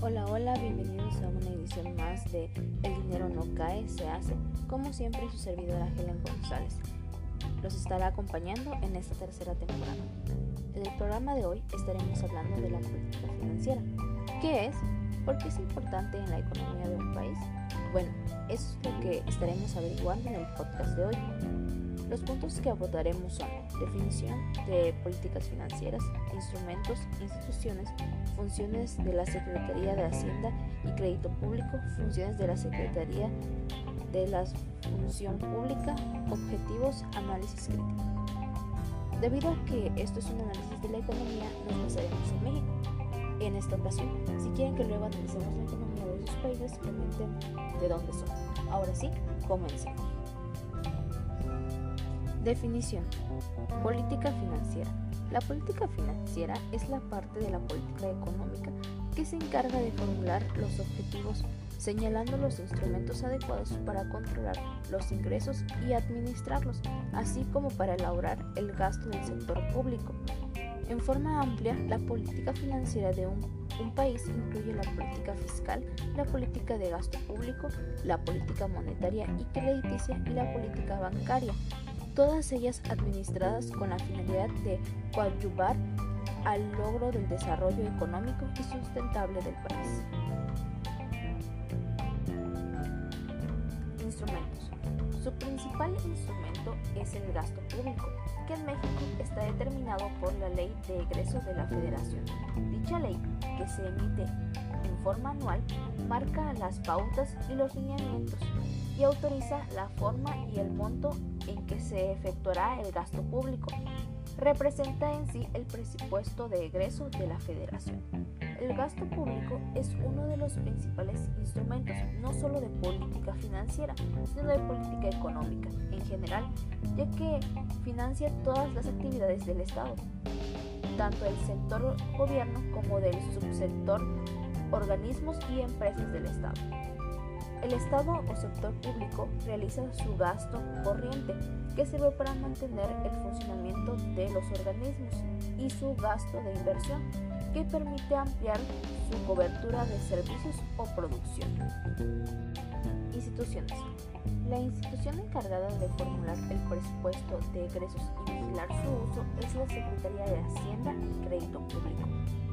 Hola, hola, bienvenidos a una edición más de El dinero no cae, se hace. Como siempre, su servidora Helen González los estará acompañando en esta tercera temporada. En el programa de hoy estaremos hablando de la política financiera. ¿Qué es? ¿Por qué es importante en la economía de un país? Bueno, eso es lo que estaremos averiguando en el podcast de hoy. Los puntos que abordaremos son definición de políticas financieras, instrumentos, instituciones, funciones de la Secretaría de Hacienda y Crédito Público, funciones de la Secretaría de la Función Pública, objetivos, análisis crítico. Debido a que esto es un análisis de la economía, nos basaremos en México. En esta ocasión, si quieren que luego analicemos la economía de sus países, comenten de dónde son. Ahora sí, comencemos. Definición. Política financiera. La política financiera es la parte de la política económica que se encarga de formular los objetivos, señalando los instrumentos adecuados para controlar los ingresos y administrarlos, así como para elaborar el gasto del sector público. En forma amplia, la política financiera de un, país incluye la política fiscal, la política de gasto público, la política monetaria y crediticia y la política bancaria, todas ellas administradas con la finalidad de coadyuvar al logro del desarrollo económico y sustentable del país. Instrumentos. Su principal instrumento es el gasto público, que en México está determinado por la Ley de Egreso de la Federación. Dicha ley, que se emite en forma anual, marca las pautas y los lineamientos y autoriza la forma y el monto en que se efectuará el gasto público. Representa en sí el presupuesto de egreso de la Federación. El gasto público es uno de los principales instrumentos no solo de política financiera, sino de política económica en general, ya que financia todas las actividades del Estado, tanto del sector gobierno como del subsector organismos y empresas del Estado. El Estado o sector público realiza su gasto corriente, que sirve para mantener el funcionamiento de los organismos, y su gasto de inversión, que permite ampliar su cobertura de servicios o producción. Instituciones. La institución encargada de formular el presupuesto de egresos y vigilar su uso es la Secretaría de Hacienda y Crédito Público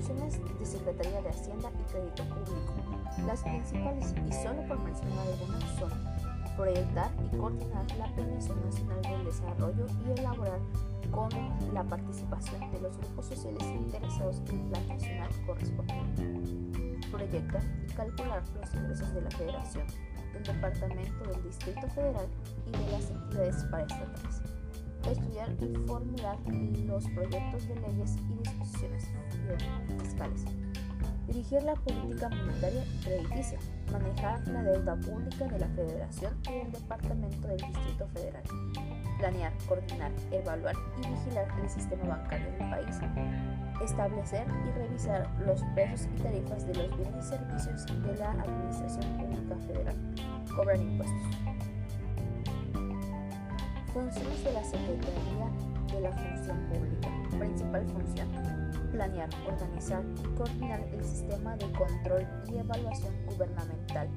funciones de Secretaría de Hacienda y Crédito Público. Las principales, y solo por mencionar algunas, son proyectar y coordinar la Planeación Nacional del Desarrollo y elaborar con la participación de los grupos sociales interesados en el Plan Nacional correspondiente. Proyectar y calcular los ingresos de la Federación, del Departamento del Distrito Federal y de las entidades paraestatales estudiar y formular los proyectos de leyes y disposiciones fiscales, dirigir la política monetaria y crediticia, manejar la deuda pública de la Federación y del Departamento del Distrito Federal, planear, coordinar, evaluar y vigilar el sistema bancario del país, establecer y revisar los precios y tarifas de los bienes y servicios de la Administración Pública Federal, cobrar impuestos. Funciones de la Secretaría de la Función Pública. Principal función. Planear, organizar y coordinar el sistema de control y evaluación gubernamental.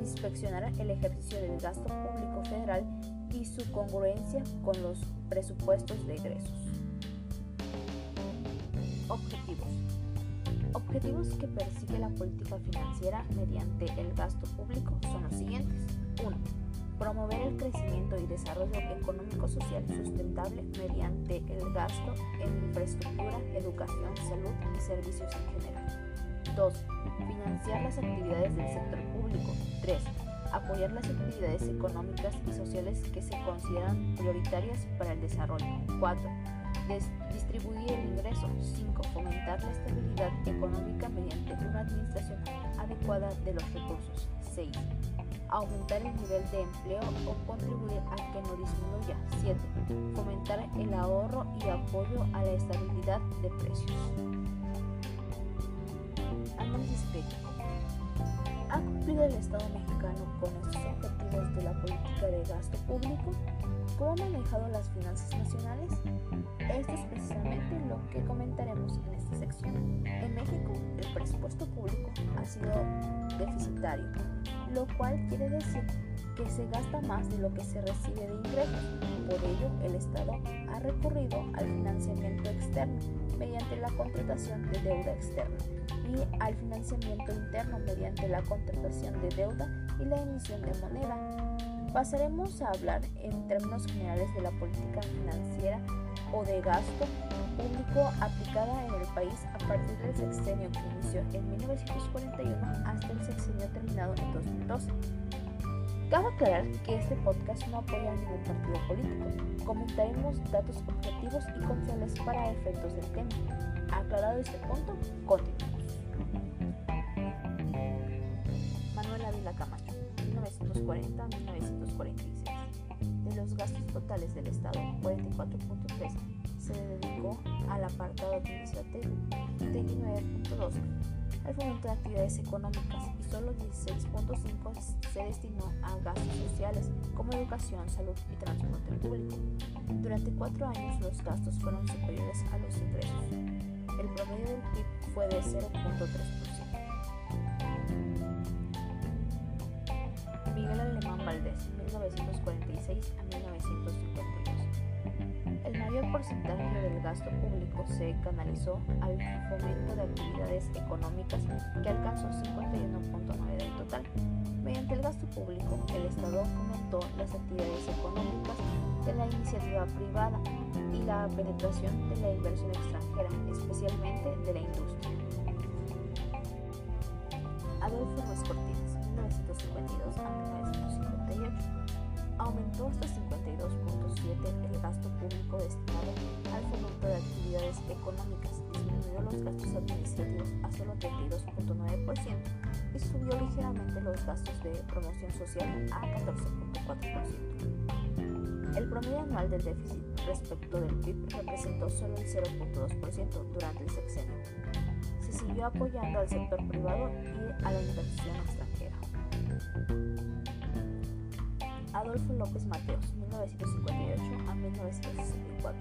Inspeccionar el ejercicio del gasto público federal y su congruencia con los presupuestos de egresos. Objetivos. Objetivos que persigue la política financiera mediante el gasto público son los siguientes. 1 promover el crecimiento y desarrollo económico-social sustentable mediante el gasto en infraestructura, educación, salud y servicios en general. 2. Financiar las actividades del sector público. 3. Apoyar las actividades económicas y sociales que se consideran prioritarias para el desarrollo. 4. distribuir el ingreso. 5. Fomentar la estabilidad económica mediante una administración adecuada de los recursos. 6 aumentar el nivel de empleo o contribuir a que no disminuya. 7. Fomentar el ahorro y apoyo a la estabilidad de precios. Análisis crítico. ¿Ha cumplido del Estado mexicano con estos objetivos de la política de gasto público? ¿Cómo ha manejado las finanzas nacionales? Esto es precisamente lo que comentaremos en esta sección. En México, el presupuesto público ha sido deficitario, lo cual quiere decir que se gasta más de lo que se recibe de ingresos. Por ello, el Estado ha recurrido al financiamiento externo mediante la contratación de deuda externa y al financiamiento interno mediante la contratación de deuda y la emisión de moneda. Pasaremos a hablar en términos generales de la política financiera o de gasto público aplicada en el país a partir del sexenio que inició en 1941 hasta el sexenio terminado en 2012. Cabe aclarar que este podcast no apoya a ningún partido político. Comentaremos datos objetivos y confiables para efectos del tema. Aclarado este punto, continuamos. Gastos totales del Estado, 44.3 se dedicó al apartado administrativo, 39.2 al fomento de actividades económicas y solo 16.5 se destinó a gastos sociales como educación, salud y transporte público. Durante cuatro años los gastos fueron superiores a los ingresos. El promedio del PIB fue de 0.3%. Miguel Alemán Valdés, 1946 a 1952. El mayor porcentaje del gasto público se canalizó al fomento de actividades económicas que alcanzó 51.9 del total. Mediante el gasto público, el Estado fomentó las actividades económicas de la iniciativa privada y la penetración de la inversión extranjera, especialmente de la industria. Gastos de promoción social a 14.4%. El promedio anual del déficit respecto del PIB representó solo el 0.2% durante el sexenio. Se siguió apoyando al sector privado y a la inversión extranjera. Adolfo López Mateos, 1958 a 1964.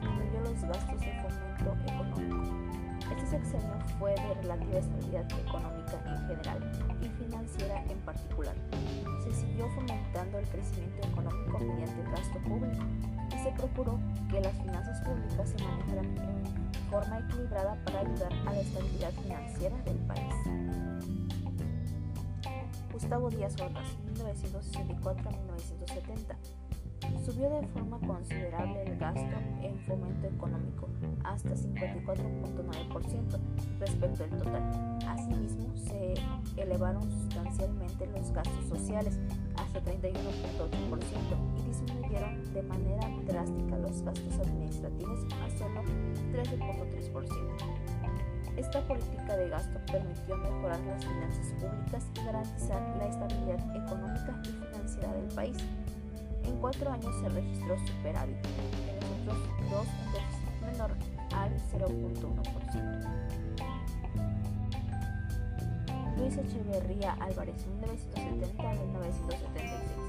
Disminuyó los gastos de fomento económico. Este sexenio fue de relativa estabilidad económica en general y financiera en particular. Se siguió fomentando el crecimiento económico mediante el gasto público y se procuró que las finanzas públicas se manejaran en forma equilibrada para ayudar a la estabilidad financiera del país. Gustavo Díaz Ordaz, 1964 a 1970. Subió de forma considerable el gasto en fomento económico, hasta 54.9% respecto al total. Asimismo, se elevaron sustancialmente los gastos sociales, hasta 31.8%, y disminuyeron de manera drástica los gastos administrativos a solo 13.3%. Esta política de gasto permitió mejorar las finanzas públicas y garantizar la estabilidad económica y financiera del país. En cuatro años se registró superávit, en los otros dos un déficit menor al 0.1%. Luis Echeverría Álvarez, 1970 1976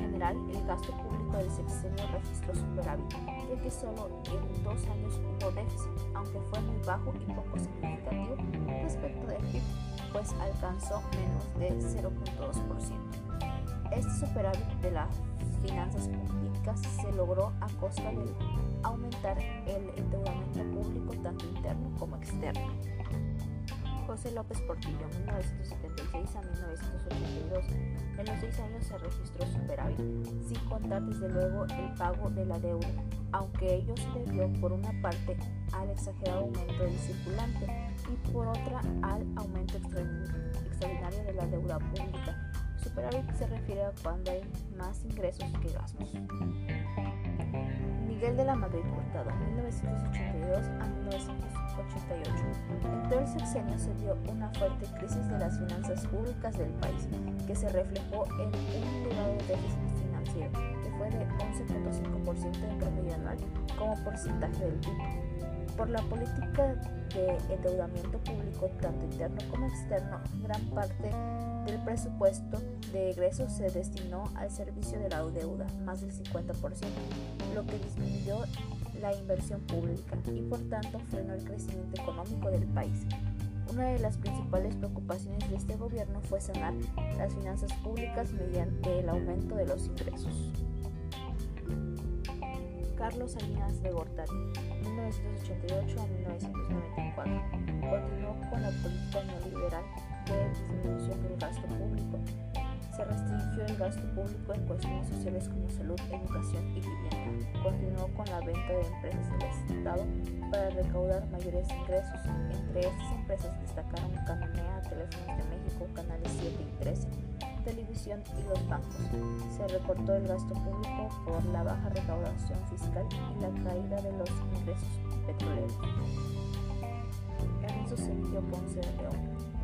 general, el gasto público del sexenio registró superávit, ya que solo en dos años hubo déficit, aunque fue muy bajo y poco significativo respecto del PIB, pues alcanzó menos de 0.2%. Este superávit de las finanzas públicas se logró a costa de aumentar el endeudamiento público tanto interno como externo. José López Portillo, 1976 a 1982. En los seis años se registró superávit, sin contar desde luego el pago de la deuda, aunque ello se debió por una parte al exagerado aumento del circulante y por otra al aumento extraordinario de la deuda pública. Superávit se refiere a cuando hay más ingresos que gastos. Miguel de la Madrid Hurtado, 1982 a 1988. En todo el sexenio se dio una fuerte crisis de las finanzas públicas del país, que se reflejó en un elevado déficit financiero, que fue de 11.5% en promedio anual como porcentaje del PIB. Por la política de endeudamiento público, tanto interno como externo, gran parte del presupuesto de egresos se destinó al servicio de la deuda, más del 50%, lo que disminuyó la inversión pública y por tanto frenó el crecimiento económico del país. Una de las principales preocupaciones de este gobierno fue sanar las finanzas públicas mediante el aumento de los ingresos. Carlos Salinas de Gortari, 1988 a 1994, continuó con la política neoliberal de disminución del gasto público. Se restringió el gasto público en cuestiones sociales como salud, educación y vivienda. Continuó con la venta de empresas del Estado para recaudar mayores ingresos. Entre estas empresas destacaron Cananea, Teléfonos de México, Canales 7 y 13, televisión y los bancos. Se recortó el gasto público por la baja recaudación fiscal y la caída de los ingresos petroleros. Ernesto Cedillo Ponce de León,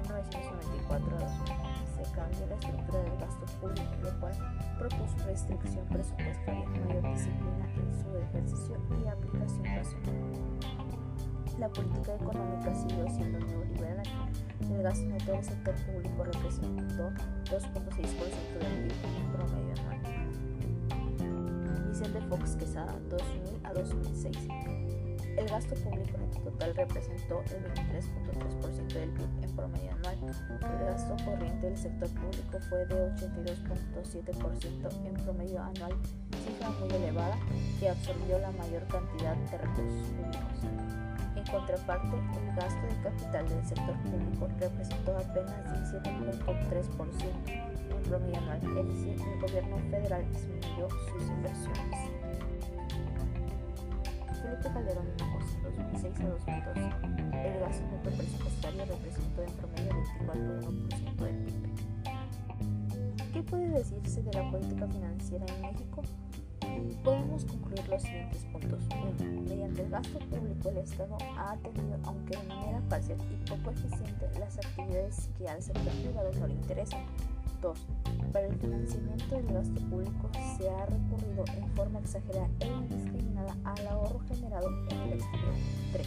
1994 a 2000. Se cambió la estructura del gasto público, lo cual propuso restricción presupuestaria, mayor disciplina en su ejercicio y aplicación racional la política económica siguió siendo neoliberal. El gasto neto del sector público representó 2.6% del PIB en promedio anual. Vicente Fox Quesada, 2000 a 2006. El gasto público neto total representó el 23.3% del PIB en promedio anual. El gasto corriente del sector público fue de 82.7% en promedio anual, cifra muy elevada que absorbió la mayor cantidad de recursos públicos contraparte, el gasto de capital del sector público representó apenas 17.3% en promedio anual, es decir, el gobierno federal disminuyó sus inversiones. Felipe Calderón Hinojosa, 2006 a 2012. El gasto neto presupuestario representó en promedio 24.1% del PIB. ¿Qué puede decirse de la política financiera en México? Podemos concluir los siguientes puntos. 1. Mediante el gasto público, el Estado ha atendido, aunque de manera parcial y poco eficiente, las actividades que al sector privado no le interesan. 2. Para el financiamiento del gasto público se ha recurrido en forma exagerada e indiscriminada al ahorro generado en el exterior. 3.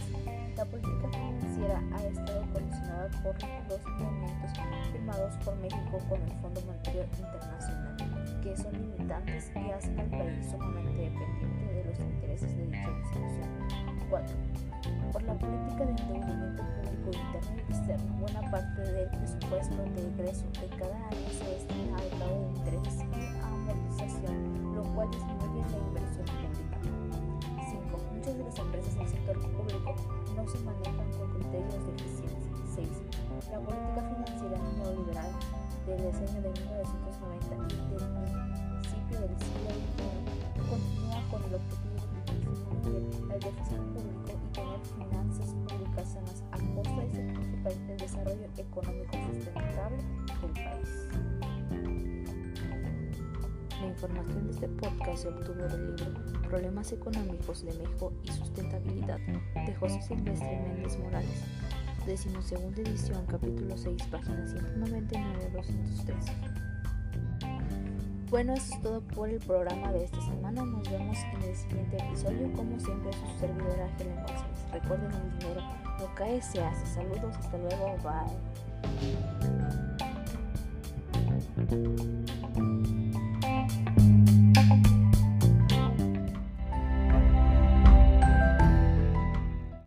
La política financiera ha estado condicionada por los movimientos firmados por México con el Fondo Monetario Internacional, que son limitantes y hacen al país sumamente dependiente de los intereses de dicha institución. 4. Por la política de endeudamiento público interno y externo, buena parte del presupuesto de ingreso de cada año se destina al pago de intereses y amortización, lo cual disminuye la inversión pública. 5. Muchas de las empresas del sector público no se manejan con criterios de eficiencia. 6. La política financiera neoliberal del diseño de 1990 y del económico sustentable del país. La información de este podcast se obtuvo del libro Problemas Económicos de México y Sustentabilidad de José Silvestre Méndez Morales, decimosegunda edición, capítulo 6, página 199-213. Bueno, eso es todo por el programa de esta semana. Nos vemos en el siguiente episodio. Como siempre, su servidora Helen González. Recuerden, el dinero no cae, se hace. Saludos, hasta luego, bye. Thank you.